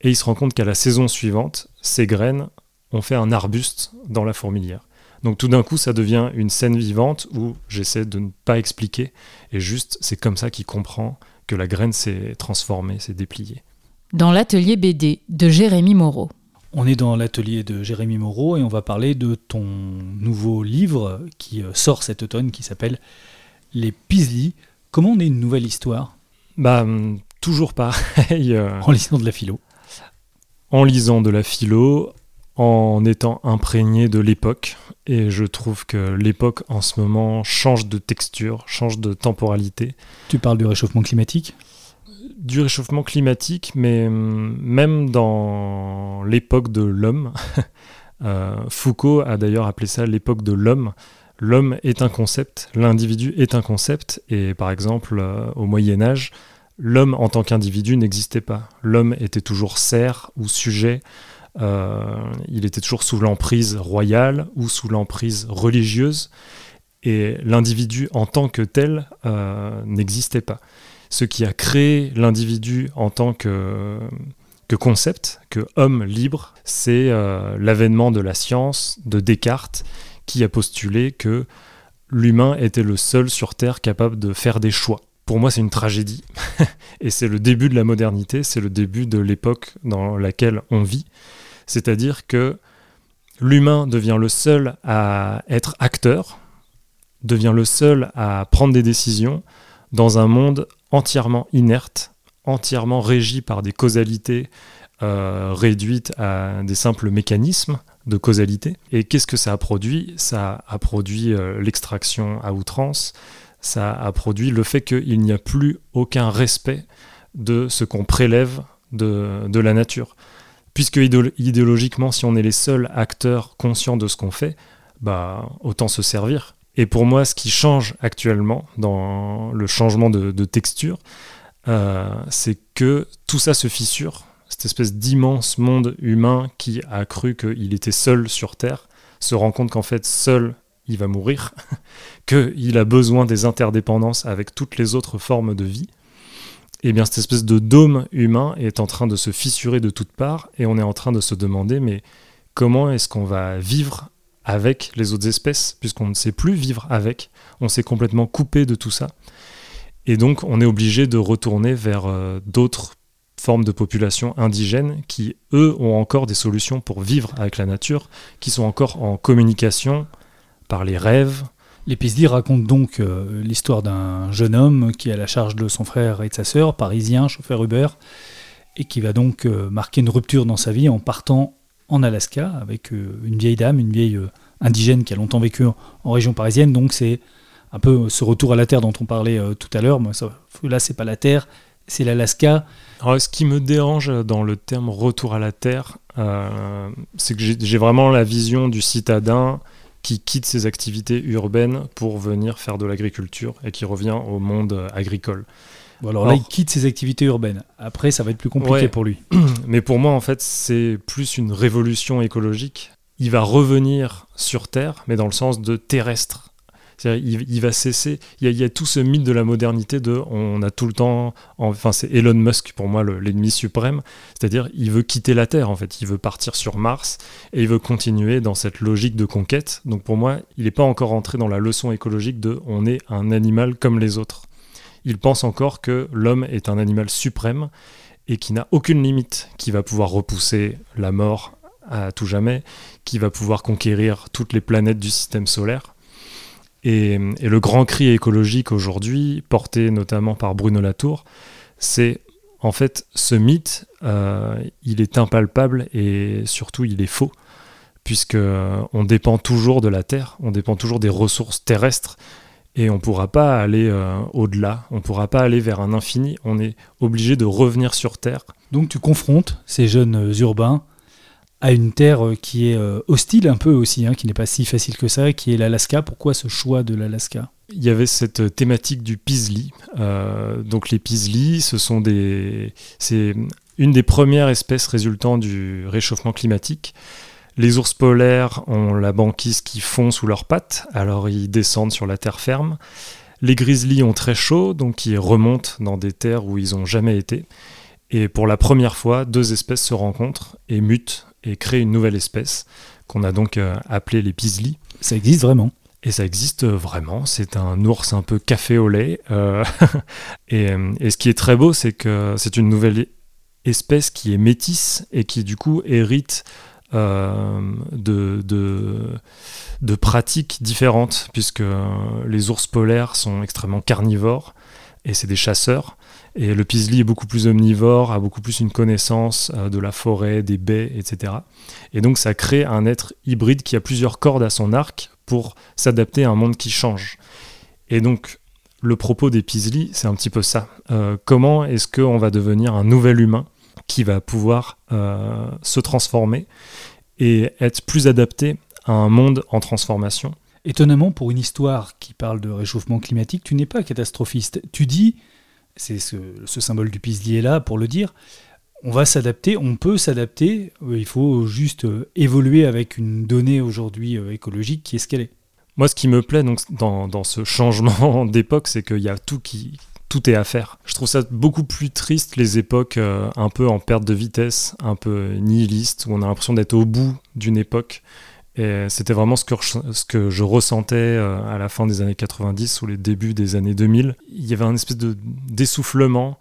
Et il se rend compte qu'à la saison suivante, ces graines ont fait un arbuste dans la fourmilière. Donc tout d'un coup, ça devient une scène vivante où j'essaie de ne pas expliquer, et juste, c'est comme ça qu'il comprend que la graine s'est transformée, s'est dépliée. Dans l'atelier BD de Jérémy Moreau. On est dans l'atelier de Jérémy Moreau et on va parler de ton nouveau livre qui euh, sort cet automne qui s'appelle Les Pisli. Comment on est une nouvelle histoire? Bah, hum, toujours pareil. Euh, en lisant de la philo. En lisant de la philo, en étant imprégné de l'époque. Et je trouve que l'époque en ce moment change de texture, change de temporalité. Tu parles du réchauffement climatique? Du réchauffement climatique, mais hum, même dans l'époque de l'homme. <laughs> Euh, Foucault a d'ailleurs appelé ça l'époque de l'homme. L'homme est un concept, l'individu est un concept, et par exemple, euh, au Moyen Âge, l'homme en tant qu'individu n'existait pas. L'homme était toujours serf ou sujet euh, il était toujours sous l'emprise royale ou sous l'emprise religieuse, et l'individu en tant que tel euh, n'existait pas. Ce qui a créé l'individu en tant que, concept, que homme libre, c'est euh, l'avènement de la science, de Descartes, qui a postulé que l'humain était le seul sur Terre capable de faire des choix. Pour moi, c'est une tragédie. <laughs> et c'est le début de la modernité, c'est le début de l'époque dans laquelle on vit c'est-à-dire que l'humain devient le seul à être acteur, devient le seul à prendre des décisions dans un monde entièrement inerte, entièrement régi par des causalités euh, réduites à des simples mécanismes de causalité. Et qu'est-ce que ça a produit? Ça a produit euh, l'extraction à outrance, ça a produit le fait qu'il n'y a plus aucun respect de ce qu'on prélève de la nature puisque idéologiquement, si on est les seuls acteurs conscients de ce qu'on fait, bah autant se servir. Et pour moi, ce qui change actuellement dans le changement de, texture, euh, c'est que tout ça se fissure. Cette espèce d'immense monde humain qui a cru qu'il était seul sur Terre se rend compte qu'en fait, seul, il va mourir, qu'il a besoin des interdépendances avec toutes les autres formes de vie, et eh bien cette espèce de dôme humain est en train de se fissurer de toutes parts et on est en train de se demander mais comment est-ce qu'on va vivre avec les autres espèces puisqu'on ne sait plus vivre avec, on s'est complètement coupé de tout ça. Et donc on est obligé de retourner vers euh, d'autres formes de populations indigènes qui, eux, ont encore des solutions pour vivre avec la nature, qui sont encore en communication par les rêves, L'épisode raconte donc euh, l'histoire d'un jeune homme qui a la charge de son frère et de sa sœur, parisien, chauffeur Uber, et qui va donc euh, marquer une rupture dans sa vie en partant en Alaska avec euh, une vieille dame, une vieille indigène qui a longtemps vécu en région parisienne. Donc c'est un peu ce retour à la terre dont on parlait tout à l'heure. Là, c'est pas la terre, c'est l'Alaska. Ce qui me dérange dans le terme retour à la terre, c'est que j'ai vraiment la vision du citadin qui quitte ses activités urbaines pour venir faire de l'agriculture et qui revient au monde agricole. Bon alors, là, il quitte ses activités urbaines. Après, ça va être plus compliqué pour lui. <clears throat> Mais pour moi, en fait, c'est plus une révolution écologique. Il va revenir sur Terre, mais dans le sens de terrestre. Il, va cesser. Il y, a, tout ce mythe de la modernité de on a tout le temps. Enfin, c'est Elon Musk pour moi l'ennemi suprême. C'est-à-dire, il veut quitter la Terre en fait. Il veut partir sur Mars et il veut continuer dans cette logique de conquête. Donc pour moi, il n'est pas encore entré dans la leçon écologique de on est un animal comme les autres. Il pense encore que l'homme est un animal suprême et qui n'a aucune limite, qui va pouvoir repousser la mort à tout jamais, qui va pouvoir conquérir toutes les planètes du système solaire. Et, le grand cri écologique aujourd'hui, porté notamment par Bruno Latour, c'est en fait ce mythe, euh, il est impalpable et surtout il est faux, puisque euh, on dépend toujours de la Terre, on dépend toujours des ressources terrestres, et on ne pourra pas aller euh, au-delà, on ne pourra pas aller vers un infini, on est obligé de revenir sur Terre. Donc tu confrontes ces jeunes urbains à une terre euh, qui est euh, hostile un peu aussi, hein, qui n'est pas si facile que ça, qui est l'Alaska. Pourquoi ce choix de l'Alaska? Il y avait cette thématique du pisli. donc les pisli, ce sont des, c'est une des premières espèces résultant du réchauffement climatique. Les ours polaires ont la banquise qui fond sous leurs pattes, alors ils descendent sur la terre ferme. Les grizzlies ont très chaud, donc ils remontent dans des terres où ils n'ont jamais été. Et pour la première fois, deux espèces se rencontrent et mutent et créent une nouvelle espèce qu'on a donc euh, appelée les pislis. Ça existe vraiment et ça existe vraiment, c'est un ours un peu café au lait. Euh, <laughs> et, et, ce qui est très beau, c'est que c'est une nouvelle espèce qui est métisse et qui du coup hérite euh, de, de, pratiques différentes, puisque les ours polaires sont extrêmement carnivores et c'est des chasseurs. Et le pisli est beaucoup plus omnivore, a beaucoup plus une connaissance euh, de la forêt, des baies, etc. Et donc ça crée un être hybride qui a plusieurs cordes à son arc pour s'adapter à un monde qui change. Et donc le propos des pisli, c'est un petit peu ça. Euh, comment est-ce qu'on va devenir un nouvel humain qui va pouvoir euh, se transformer et être plus adapté à un monde en transformation? Étonnamment, pour une histoire qui parle de réchauffement climatique, tu n'es pas catastrophiste. Tu dis, c'est ce, symbole du pislier là pour le dire, on va s'adapter, on peut s'adapter, il faut juste euh, évoluer avec une donnée aujourd'hui euh, écologique qui est ce qu'elle est. Moi, ce qui me plaît dans, ce changement <laughs> d'époque, c'est qu'il y a tout qui, est à faire. Je trouve ça beaucoup plus triste les époques euh, un peu en perte de vitesse, un peu nihilistes, où on a l'impression d'être au bout d'une époque. Et c'était vraiment ce que, je ressentais euh, à la fin des années 90 ou les débuts des années 2000. Il y avait un espèce de d'essoufflement.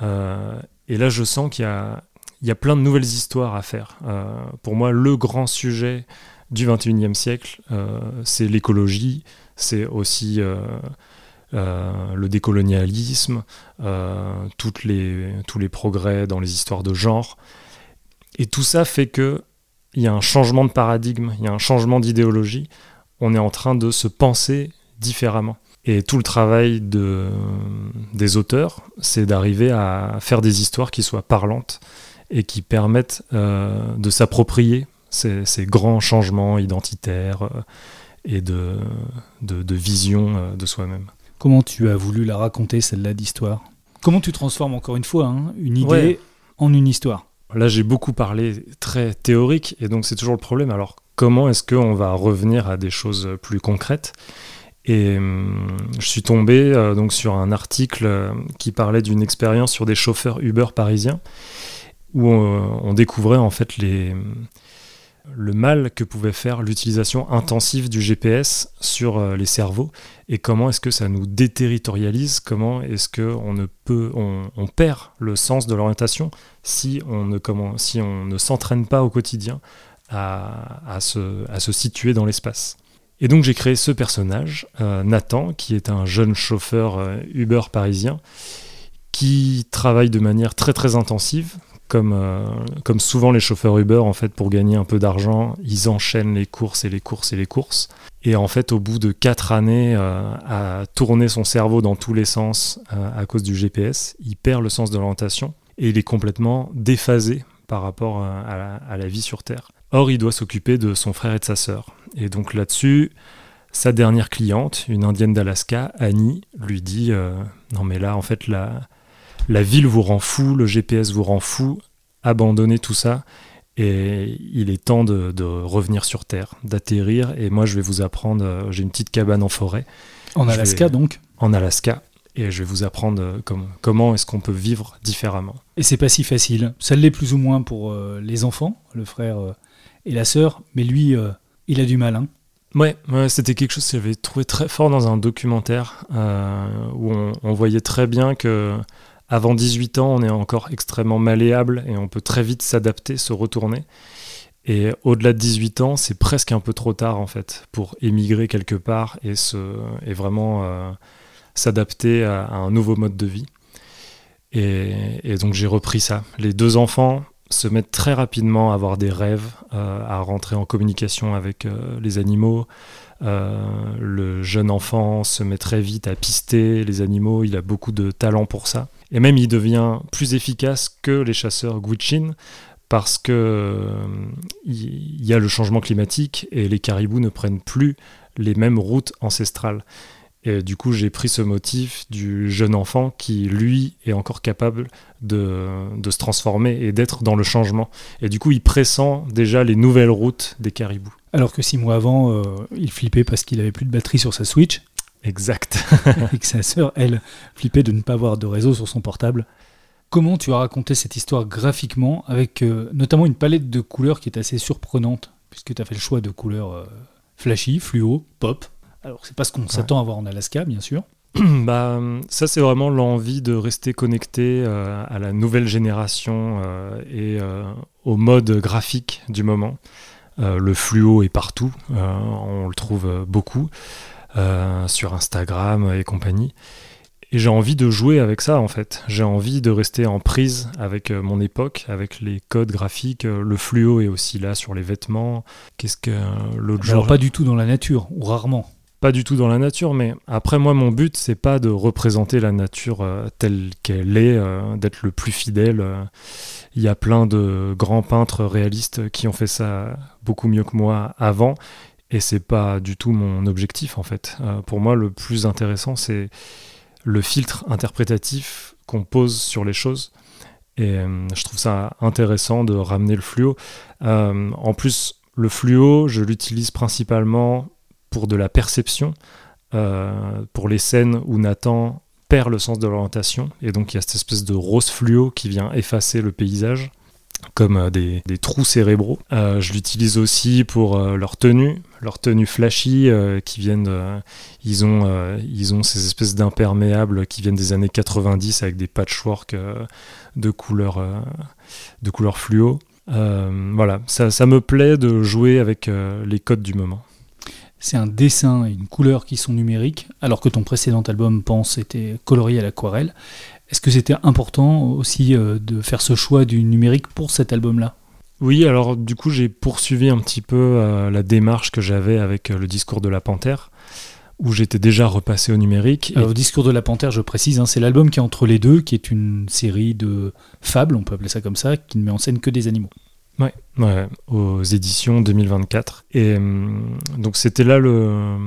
Euh, et là, je sens qu'il y a, il y a plein de nouvelles histoires à faire. pour moi, le grand sujet du 21e siècle, c'est l'écologie, c'est aussi euh, le décolonialisme, euh, toutes les, tous les progrès dans les histoires de genre. Et tout ça fait que il y a un changement de paradigme, il y a un changement d'idéologie. On est en train de se penser différemment. Et tout le travail de, des auteurs, c'est d'arriver à faire des histoires qui soient parlantes et qui permettent euh, de s'approprier ces, grands changements identitaires et de, de, de vision de soi-même. Comment tu as voulu la raconter, celle-là d'histoire? Comment tu transformes encore une fois hein, une idée en une histoire? Là, j'ai beaucoup parlé très théorique, et donc c'est toujours le problème. Alors, comment est-ce qu'on va revenir à des choses plus concrètes? Et hum, je suis tombé euh, donc sur un article euh, qui parlait d'une expérience sur des chauffeurs Uber parisiens, où on, on découvrait en fait les le mal que pouvait faire l'utilisation intensive du GPS sur euh, les cerveaux et comment est-ce que ça nous déterritorialise, comment est-ce qu'on ne peut, on, perd le sens de l'orientation si on ne, comment, si on ne s'entraîne pas au quotidien à, se, à se situer dans l'espace. Et donc j'ai créé ce personnage, euh, Nathan, qui est un jeune chauffeur euh, Uber parisien, qui travaille de manière très très intensive, comme, euh, comme souvent les chauffeurs Uber, en fait, pour gagner un peu d'argent, ils enchaînent les courses et les courses et les courses. Et en fait, au bout de quatre années euh, à tourner son cerveau dans tous les sens euh, à cause du GPS, il perd le sens de l'orientation et il est complètement déphasé par rapport à la, à, la, vie sur Terre. Or, il doit s'occuper de son frère et de sa sœur. Et donc là-dessus, sa dernière cliente, une indienne d'Alaska, Annie, lui dit Non, mais là, en fait, la, la ville vous rend fou, le GPS vous rend fou, abandonnez tout ça et il est temps de, revenir sur Terre, d'atterrir et moi je vais vous apprendre, euh, j'ai une petite cabane en forêt. En Alaska donc En Alaska et je vais vous apprendre euh, comment est-ce qu'on peut vivre différemment. Et c'est pas si facile. Ça l'est plus ou moins pour euh, les enfants, le frère et la sœur, mais lui, il a du mal. Hein. Ouais, c'était quelque chose que j'avais trouvé très fort dans un documentaire où on, on, voyait très bien que avant 18 ans, on est encore extrêmement malléable et on peut très vite s'adapter, se retourner. Et au-delà de 18 ans, c'est presque un peu trop tard en fait pour émigrer quelque part et, se, et vraiment euh, s'adapter à, un nouveau mode de vie. Et, donc j'ai repris ça. Les deux enfants se mettent très rapidement à avoir des rêves, euh, à rentrer en communication avec euh, les animaux. le jeune enfant se met très vite à pister les animaux, il a beaucoup de talent pour ça. Et même il devient plus efficace que les chasseurs Gwich'in parce que euh, il y a le changement climatique et les caribous ne prennent plus les mêmes routes ancestrales. Et du coup, j'ai pris ce motif du jeune enfant qui, lui, est encore capable de, se transformer et d'être dans le changement. Et du coup, il pressent déjà les nouvelles routes des caribous. Alors que six mois avant, euh, il flippait parce qu'il avait plus de batterie sur sa Switch. Exact. <laughs> et que sa sœur, elle, flippait de ne pas avoir de réseau sur son portable. Comment tu as raconté cette histoire graphiquement, avec euh, notamment une palette de couleurs qui est assez surprenante, puisque tu as fait le choix de couleurs euh, flashy, fluo, pop, alors, c'est pas ce qu'on s'attend à voir en Alaska, bien sûr. <clears throat> bah, ça, c'est vraiment l'envie de rester connecté euh, à la nouvelle génération et au mode graphique du moment. le fluo est partout, on le trouve beaucoup sur Instagram et compagnie. Et j'ai envie de jouer avec ça en fait. J'ai envie de rester en prise avec mon époque, avec les codes graphiques. Le fluo est aussi là sur les vêtements. Qu'est-ce que l'autre jour Alors pas du tout dans la nature, ou rarement pas du tout dans la nature, mais après moi mon but c'est pas de représenter la nature euh, telle qu'elle est, euh, d'être le plus fidèle. Il y a plein de grands peintres réalistes qui ont fait ça beaucoup mieux que moi avant, et c'est pas du tout mon objectif en fait. Euh, pour moi le plus intéressant c'est le filtre interprétatif qu'on pose sur les choses. Et je trouve ça intéressant de ramener le fluo. en plus, le fluo, je l'utilise principalement pour de la perception, euh, pour les scènes où Nathan perd le sens de l'orientation, et donc il y a cette espèce de rose fluo qui vient effacer le paysage comme euh, des, trous cérébraux. Euh, je l'utilise aussi pour leur tenue, leur tenue flashy qui viennent, ils ont, ils ont ces espèces d'imperméables qui viennent des années 90 avec des patchwork de couleurs, de fluo. voilà, ça, ça, me plaît de jouer avec les codes du moment c'est un dessin et une couleur qui sont numériques, alors que ton précédent album, Pense, était colorié à l'aquarelle. Est-ce que c'était important aussi euh, de faire ce choix du numérique pour cet album-là? Oui, alors du coup j'ai poursuivi un petit peu euh, la démarche que j'avais avec euh, le discours de la panthère, où j'étais déjà repassé au numérique. Alors, Le discours de la panthère, je précise, hein, c'est l'album qui est entre les deux, qui est une série de fables, on peut appeler ça comme ça, qui ne met en scène que des animaux. Ouais, aux éditions 2024. Et hum, donc c'était là le,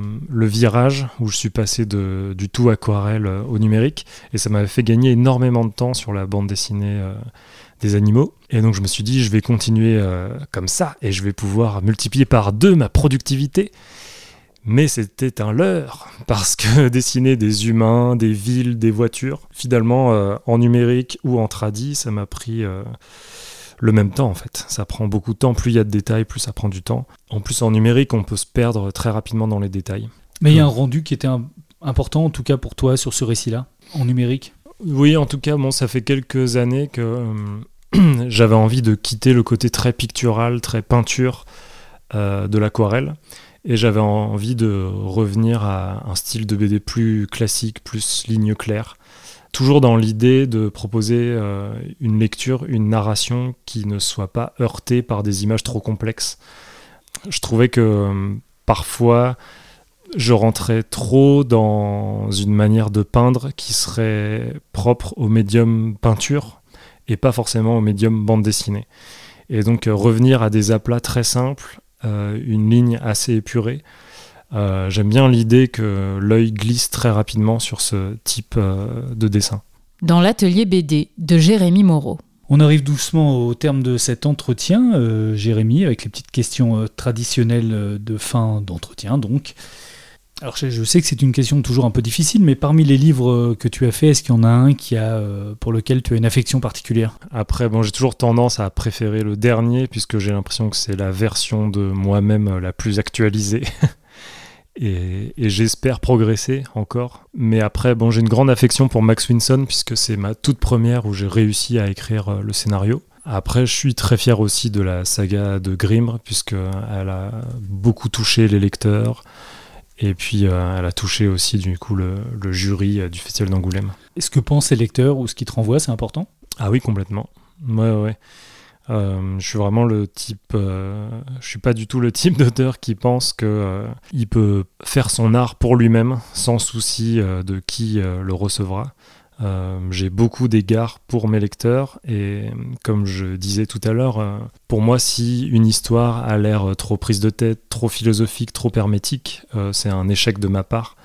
virage où je suis passé du tout aquarelle euh, au numérique. Et ça m'avait fait gagner énormément de temps sur la bande dessinée euh, des animaux. Et donc je me suis dit, je vais continuer euh, comme ça et je vais pouvoir multiplier par deux ma productivité. Mais c'était un leurre, parce que <laughs> dessiner des humains, des villes, des voitures, finalement, en numérique ou en tradi, ça m'a pris le même temps en fait. Ça prend beaucoup de temps, plus il y a de détails, plus ça prend du temps. En plus en numérique, on peut se perdre très rapidement dans les détails. Mais il y a un rendu qui était important en tout cas pour toi sur ce récit-là, en numérique? Oui, en tout cas, bon, ça fait quelques années que euh, <clears throat> j'avais envie de quitter le côté très pictural, très peinture euh, de l'aquarelle. Et j'avais envie de revenir à un style de BD plus classique, plus ligne claire toujours dans l'idée de proposer euh, une lecture, une narration qui ne soit pas heurtée par des images trop complexes. Je trouvais que euh, parfois je rentrais trop dans une manière de peindre qui serait propre au médium peinture et pas forcément au médium bande dessinée. Et donc euh, revenir à des aplats très simples, une ligne assez épurée, euh, j'aime bien l'idée que l'œil glisse très rapidement sur ce type euh, de dessin. Dans l'atelier BD de Jérémy Moreau. On arrive doucement au terme de cet entretien, euh, Jérémy, avec les petites questions traditionnelles de fin d'entretien. Donc, alors je, sais que c'est une question toujours un peu difficile, mais parmi les livres que tu as fait, est-ce qu'il y en a un qui a, pour lequel tu as une affection particulière? Après, bon, j'ai toujours tendance à préférer le dernier, puisque j'ai l'impression que c'est la version de moi-même la plus actualisée. <laughs> et, j'espère progresser encore. Mais après, bon, j'ai une grande affection pour Max Winson puisque c'est ma toute première où j'ai réussi à écrire euh, le scénario. Après, je suis très fier aussi de la saga de Grimm puisqu'elle a beaucoup touché les lecteurs. Et puis, euh, elle a touché aussi, du coup, le, jury euh, du Festival d'Angoulême. Est-ce que pensent les lecteurs ou ce qu'ils te renvoient, c'est important? Ah oui, complètement. Ouais, ouais. Euh, je suis vraiment le type, euh, je suis pas du tout le type <laughs> d'auteur qui pense que euh, peut faire son art pour lui-même sans souci de qui le recevra. J'ai beaucoup d'égards pour mes lecteurs et comme je disais tout à l'heure, pour moi si une histoire a l'air trop prise de tête, trop philosophique, trop hermétique, c'est un échec de ma part.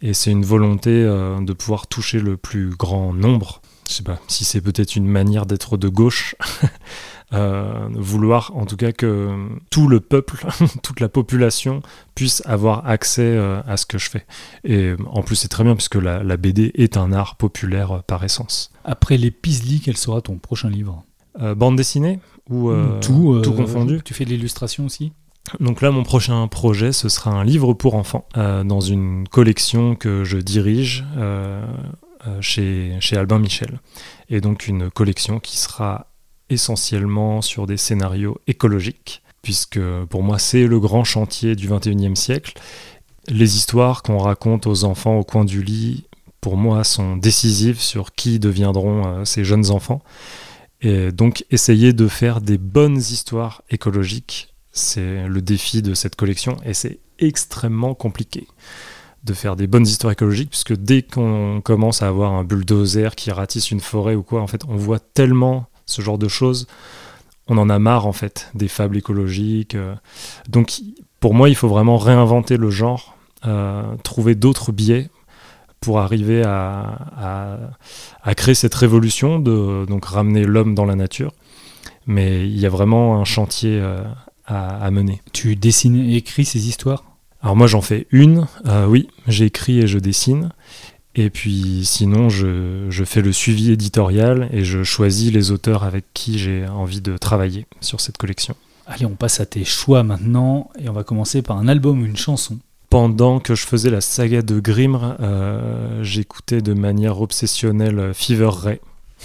Et c'est une volonté euh, de pouvoir toucher le plus grand nombre. Je sais pas si c'est peut-être une manière d'être de gauche. <laughs> Euh, vouloir en tout cas que tout le peuple, <laughs> toute la population puisse avoir accès euh, à ce que je fais. Et en plus c'est très bien puisque la, la, BD est un art populaire par essence. Après les Pisli, quel sera ton prochain livre? Bande dessinée ou tout, tout confondu? Tu fais de l'illustration aussi? Donc là, mon prochain projet, ce sera un livre pour enfants euh, dans une collection que je dirige euh, euh, chez, chez Albin Michel. Et donc une collection qui sera essentiellement sur des scénarios écologiques, puisque pour moi, c'est le grand chantier du 21e siècle. Les histoires qu'on raconte aux enfants au coin du lit, pour moi, sont décisives sur qui deviendront ces jeunes enfants. Et donc, essayer de faire des bonnes histoires écologiques c'est le défi de cette collection et c'est extrêmement compliqué de faire des bonnes histoires écologiques puisque dès qu'on commence à avoir un bulldozer qui ratisse une forêt ou quoi, en fait, on voit tellement ce genre de choses, on en a marre en fait des fables écologiques. Euh. Donc pour moi, il faut vraiment réinventer le genre, euh, trouver d'autres biais pour arriver à, créer cette révolution de donc ramener l'homme dans la nature. Mais il y a vraiment un chantier euh, à, mener. Tu dessines et écris ces histoires? Alors moi j'en fais une, euh, oui, j'écris et je dessine. Et puis sinon je, je, fais le suivi éditorial et je choisis les auteurs avec qui j'ai envie de travailler sur cette collection. Allez, on passe à tes choix maintenant et on va commencer par un album ou une chanson. Pendant que je faisais la saga de Grimr, euh, j'écoutais de manière obsessionnelle Fever Ray,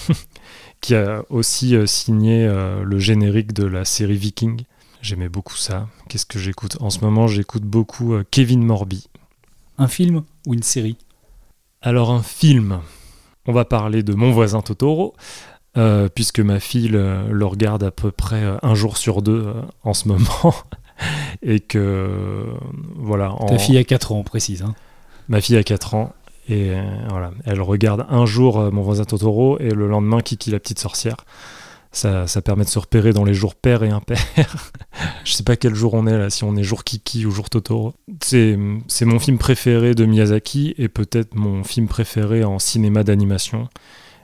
<laughs> qui a aussi euh, signé le générique de la série Viking. J'aimais beaucoup ça. Qu'est-ce que j'écoute? En ce moment, j'écoute beaucoup euh, Kevin Morby. Un film ou une série? Alors, un film. On va parler de Mon voisin Totoro, euh, puisque ma fille le, regarde à peu près euh, un jour sur deux en ce <laughs> moment. et que. Voilà. Ta fille a 4 ans, on précise. Hein. Ma fille a 4 ans. Et voilà, elle regarde un jour Mon voisin Totoro et le lendemain Kiki la petite sorcière. Ça, permet de se repérer dans les jours pairs et impairs. <laughs> je sais pas quel jour on est là, si on est jour Kiki ou jour Totoro. C'est mon film préféré de Miyazaki et peut-être mon film préféré en cinéma d'animation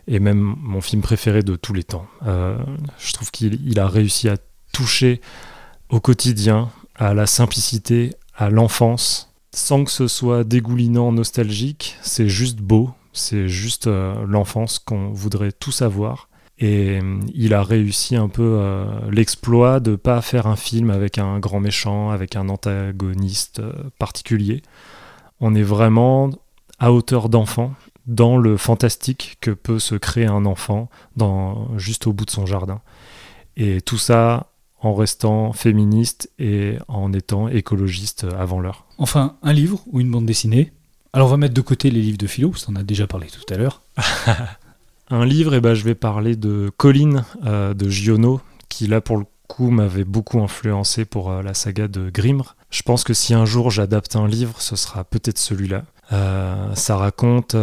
et même mon film préféré de tous les temps. Euh, je trouve qu'il a réussi à toucher au quotidien, à la simplicité, à l'enfance, sans que ce soit dégoulinant, nostalgique. C'est juste beau, c'est juste euh, l'enfance qu'on voudrait tous avoir. Et euh, il a réussi un peu euh, l'exploit de pas faire un film avec un grand méchant, avec un antagoniste euh, particulier. On est vraiment à hauteur d'enfant dans le fantastique que peut se créer un enfant dans, juste au bout de son jardin. Et tout ça en restant féministe et en étant écologiste avant l'heure. Enfin, un livre ou une bande dessinée. Alors on va mettre de côté les livres de philo, parce qu'on a déjà parlé tout à l'heure. <laughs> Un livre, eh ben, je vais parler de Colline euh, de Giono, qui là pour le coup m'avait beaucoup influencé pour euh, la saga de Grimr. Je pense que si un jour j'adapte un livre, ce sera peut-être celui-là. Euh, ça raconte,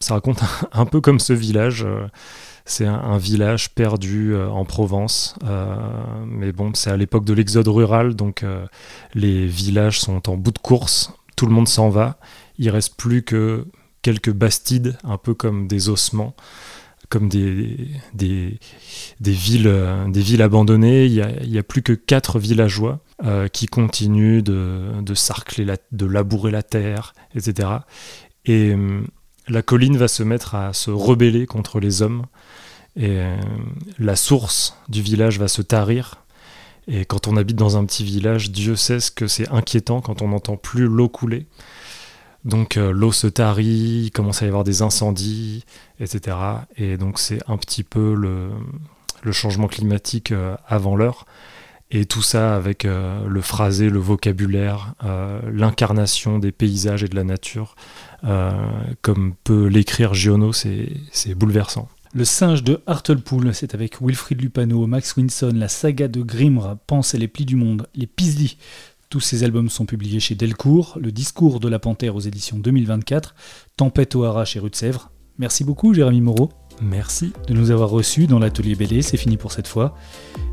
ça raconte <laughs> un, peu comme ce village. c'est un, village perdu en Provence, mais bon, c'est à l'époque de l'exode rural, donc les villages sont en bout de course. Tout le monde s'en va. Il reste plus que quelques bastides, un peu comme des ossements, comme des, des, villes, euh, des villes abandonnées. Il n'y a, plus que quatre villageois euh, qui continuent de, de sarcler, de labourer la terre, etc. Et euh, la colline va se mettre à se rebeller contre les hommes. Et la source du village va se tarir. Et quand on habite dans un petit village, Dieu sait ce que c'est inquiétant quand on n'entend plus l'eau couler. Donc euh, l'eau se tarit, il commence à y avoir des incendies, etc. Et donc c'est un petit peu le, changement climatique euh, avant l'heure. Et tout ça avec euh, le phrasé, le vocabulaire, l'incarnation des paysages et de la nature, comme peut l'écrire Giono, c'est bouleversant. Le singe de Hartlepool, c'est avec Wilfried Lupano, Max Winson, la saga de Grimr, Pense et les plis du monde, les Pisli, tous ces albums sont publiés chez Delcourt, Le discours de la panthère aux éditions 2024, Tempête au Hara chez Rue de Sèvres. Merci beaucoup Jérémy Moreau. Merci. De nous avoir reçus dans l'atelier BD, c'est fini pour cette fois.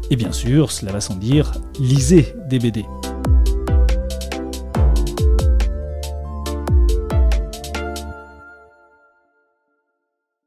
Et bien sûr, cela va sans dire, lisez des BD.